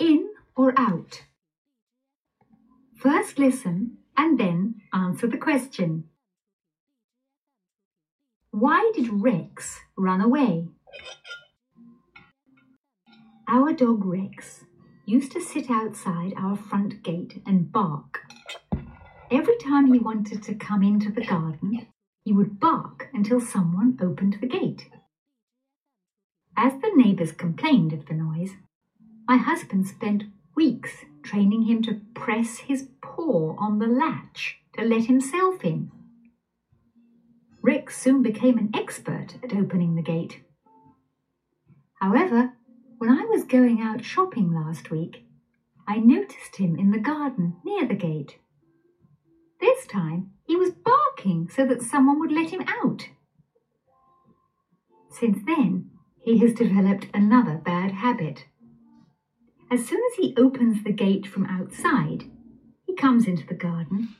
in or out? First listen and then answer the question. Why did Rex run away? Our dog Rex used to sit outside our front gate and bark. Every time he wanted to come into the garden, he would bark until someone opened the gate. As the neighbours complained of the noise, my husband spent weeks training him to press his paw on the latch to let himself in. Rex soon became an expert at opening the gate. However, when I was going out shopping last week, I noticed him in the garden near the gate. This time he was barking so that someone would let him out. Since then, he has developed another bad habit. As soon as he opens the gate from outside, he comes into the garden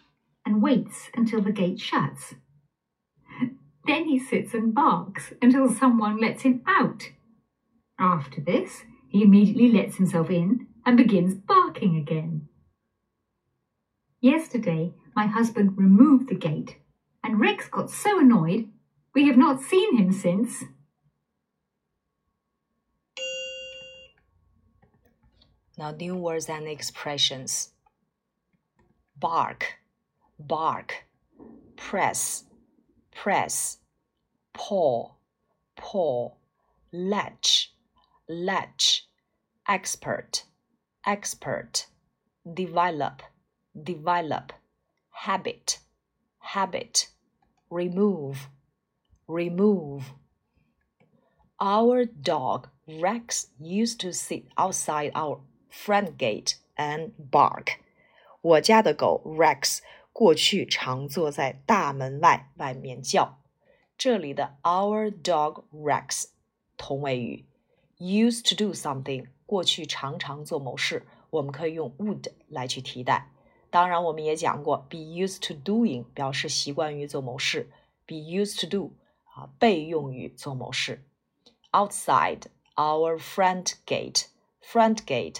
and waits until the gate shuts. Then he sits and barks until someone lets him out. After this, he immediately lets himself in and begins barking again. Yesterday, my husband removed the gate, and Rex got so annoyed we have not seen him since. Now, new words and expressions. Bark, bark, press, press, paw, paw, latch, latch, expert, expert, develop, develop, habit, habit, remove, remove. Our dog Rex used to sit outside our front gate and bark。我家的狗 Rex 过去常坐在大门外外面叫。这里的 our dog Rex 同位语，used to do something 过去常常做某事，我们可以用 would 来去替代。当然，我们也讲过 be used to doing 表示习惯于做某事，be used to do 啊被用于做某事。Outside our front gate，front gate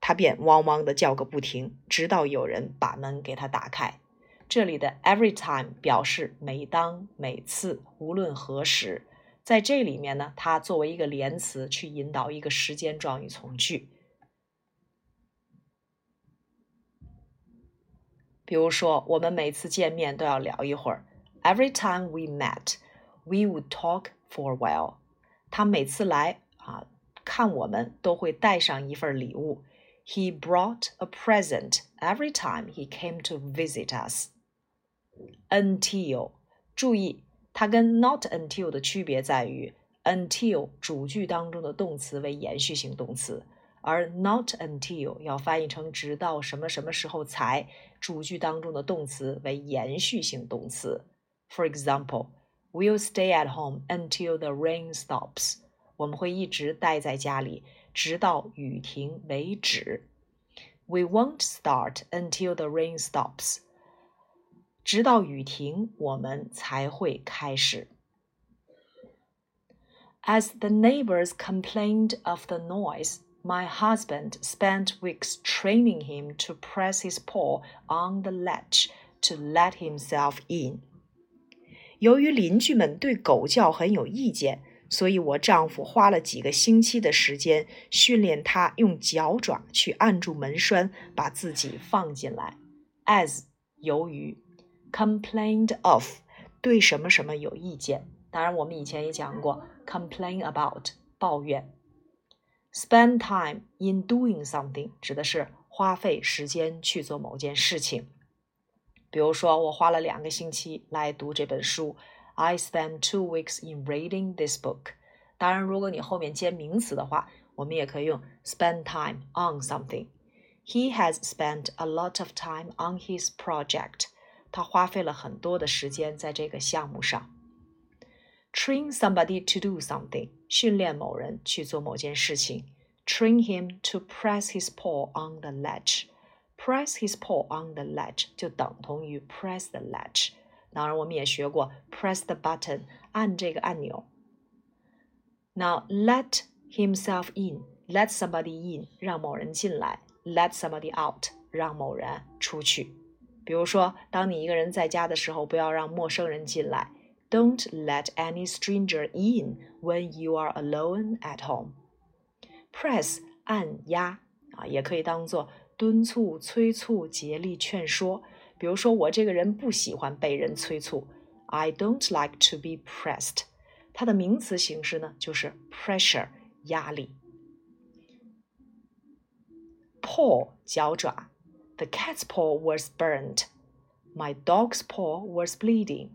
他便汪汪的叫个不停，直到有人把门给他打开。这里的 every time 表示每当、每次、无论何时。在这里面呢，它作为一个连词去引导一个时间状语从句。比如说，我们每次见面都要聊一会儿。Every time we met, we would talk for a while. 他每次来啊看我们都会带上一份礼物。He brought a present every time he came to visit us. Until，注意，它跟 not until 的区别在于，until 主句当中的动词为延续性动词，而 not until 要翻译成直到什么什么时候才，主句当中的动词为延续性动词。For example, we'll stay at home until the rain stops. 我们会一直待在家里， 直到雨停为止。We won't start until the rain stops. 直到雨停，我们才会开始。As the neighbors complained of the noise, my husband spent weeks training him to press his paw on the latch to let himself in. 由于邻居们对狗叫很有意见， 所以我丈夫花了几个星期的时间训练他用脚爪去按住门栓，把自己放进来。As 由于 complained of 对什么什么有意见，当然我们以前也讲过 complain about 抱怨。Spend time in doing something 指的是花费时间去做某件事情。比如说，我花了两个星期来读这本书。I spent two weeks in reading this book。当然，如果你后面接名词的话，我们也可以用 spend time on something。 He has spent a lot of time on his project. 他花费了很多的时间在这个项目上。Train somebody to do something，训练某人去做某件事情。Train him to press his paw on the ledge。Press his paw on the ledge 就等同于 press the ledge。 当然，我们也学过 press the button，按这个按钮。Now let himself in, let somebody in，让某人进来；let somebody out，让某人出去。比如说，当你一个人在家的时候，不要让陌生人进来。Don't let any stranger in when you are alone at home. Press 按压啊，也可以当做敦促、催促、竭力劝说。比如说，我这个人不喜欢被人催促。I don't like to be pressed。它的名词形式呢，就是 pressure，压力。paw 脚爪，The cat's paw was burned. My dog's paw was bleeding.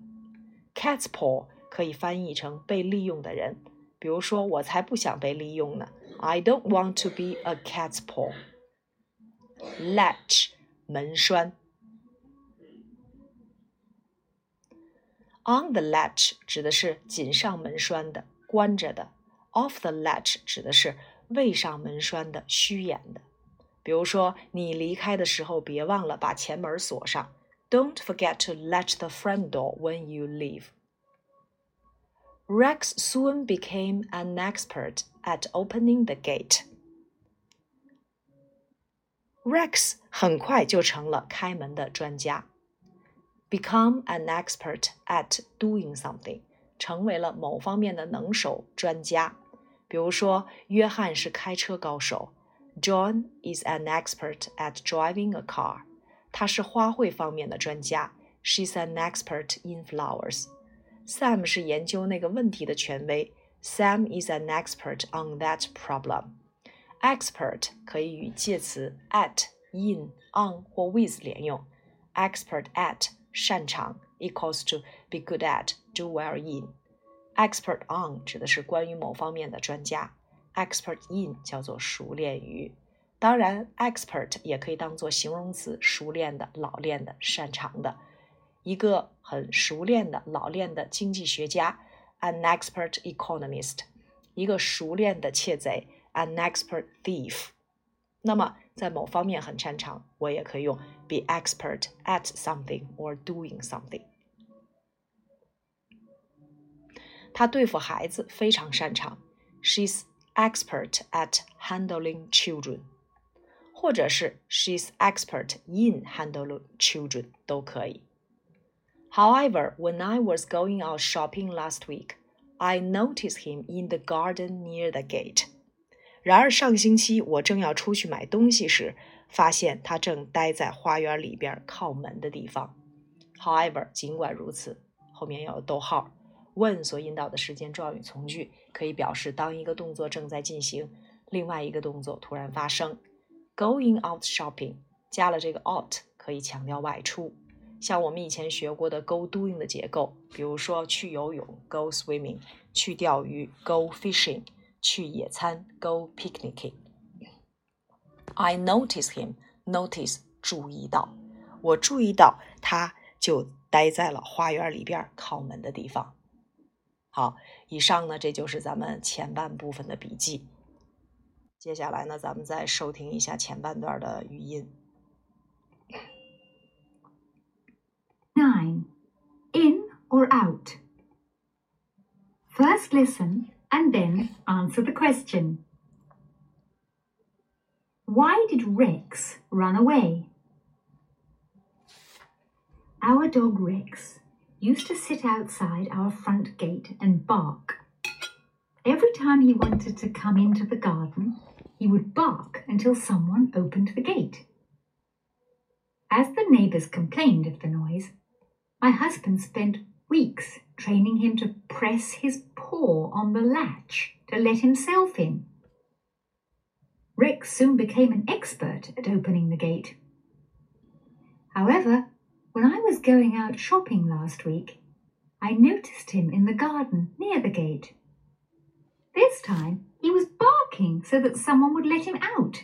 Cat's paw 可以翻译成被利用的人。比如说，我才不想被利用呢。I don't want to be a cat's paw. Latch 门栓。 On the latch 指的是紧上门栓的、关着的；off the latch 指的是未上门栓的、虚掩的。比如说，你离开的时候别忘了把前门锁上。Don't forget to latch the front door when you leave. Rex soon became an expert at opening the gate. Rex 很快就成了开门的专家。 become an expert at doing something，成为了某方面的能手、专家。比如说，约翰是开车高手，John is an expert at driving a car。他是花卉方面的专家，She's an expert in flowers。Sam 是研究那个问题的权威，Sam is an expert on that problem。Expert 可以与介词 at、in、on 或 with 连用，expert at 擅长 equals to be good at, do well in. Expert on 指的是关于某方面的专家，expert in 叫做熟练于。当然，expert 也可以当做形容词，熟练的、老练的、擅长的。一个很熟练的、老练的经济学家，an expert economist；一个熟练的窃贼，an expert thief。那么在某方面很擅长，我也可以用 be expert at something or doing something。他对付孩子非常擅长，she's expert at handling children，或者是 she's expert in handling children 都可以。However, when I was going out shopping last week, I noticed him in the garden near the gate. 然而上星期我正要出去买东西时，发现他正待在花园里边靠门的地方。However，尽管如此，后面要有逗号。when 所引导的时间状语从句可以表示当一个动作正在进行，另外一个动作突然发生。Going out shopping 加了这个 out 可以强调外出。像我们以前学过的 go doing 的结构，比如说去游泳 go swimming，去钓鱼 go fishing。去野餐，go picnicking。I notice him. Notice 注意到，我注意到他就待在了花园里边靠门的地方。好，以上呢，这就是咱们前半部分的笔记。接下来呢，咱们再收听一下前半段的语音。Nine, in or out. First listen and then answer the question. Why did Rex run away? Our dog Rex used to sit outside our front gate and bark. Every time he wanted to come into the garden, he would bark until someone opened the gate. As the neighbours complained of the noise, my husband spent weeks training him to press his paw on the latch to let himself in. Rex soon became an expert at opening the gate. However, when I was going out shopping last week, I noticed him in the garden near the gate. This time he was barking so that someone would let him out.